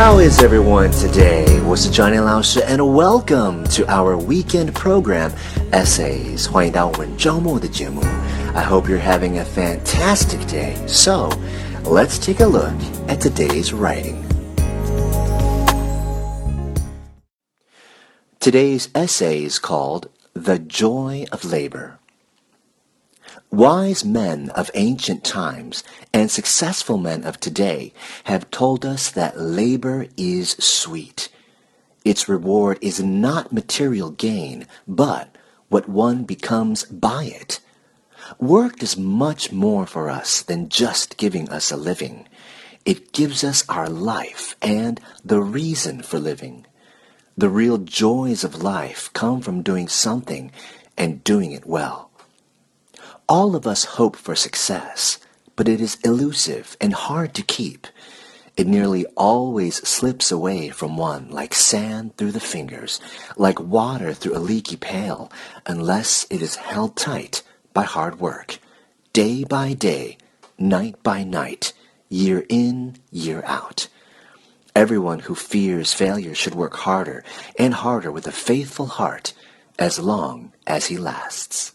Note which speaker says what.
Speaker 1: How is everyone today? 我是 Johnny 老师 and welcome to our weekend program Essays. 欢迎到我们周末的节目。I hope you're having a fantastic day. So, let's take a look at today's writing. Today's essay is called The Joy of Labor. Wise men of ancient times and successful men of today have told us that labor is sweet. Its reward is not material gain, but what one becomes by it. Work does much more for us than just giving us a living. It gives us our life and the reason for living. The real joys of life come from doing something and doing it well. All of us hope for success, but it is elusive and hard to keep. It nearly always slips away from one like sand through the fingers, like water through a leaky pail, unless it is held tight by hard work, day by day, night by night, year in, year out. Everyone who fears failure should work harder and harder with a faithful heart as long as he lasts.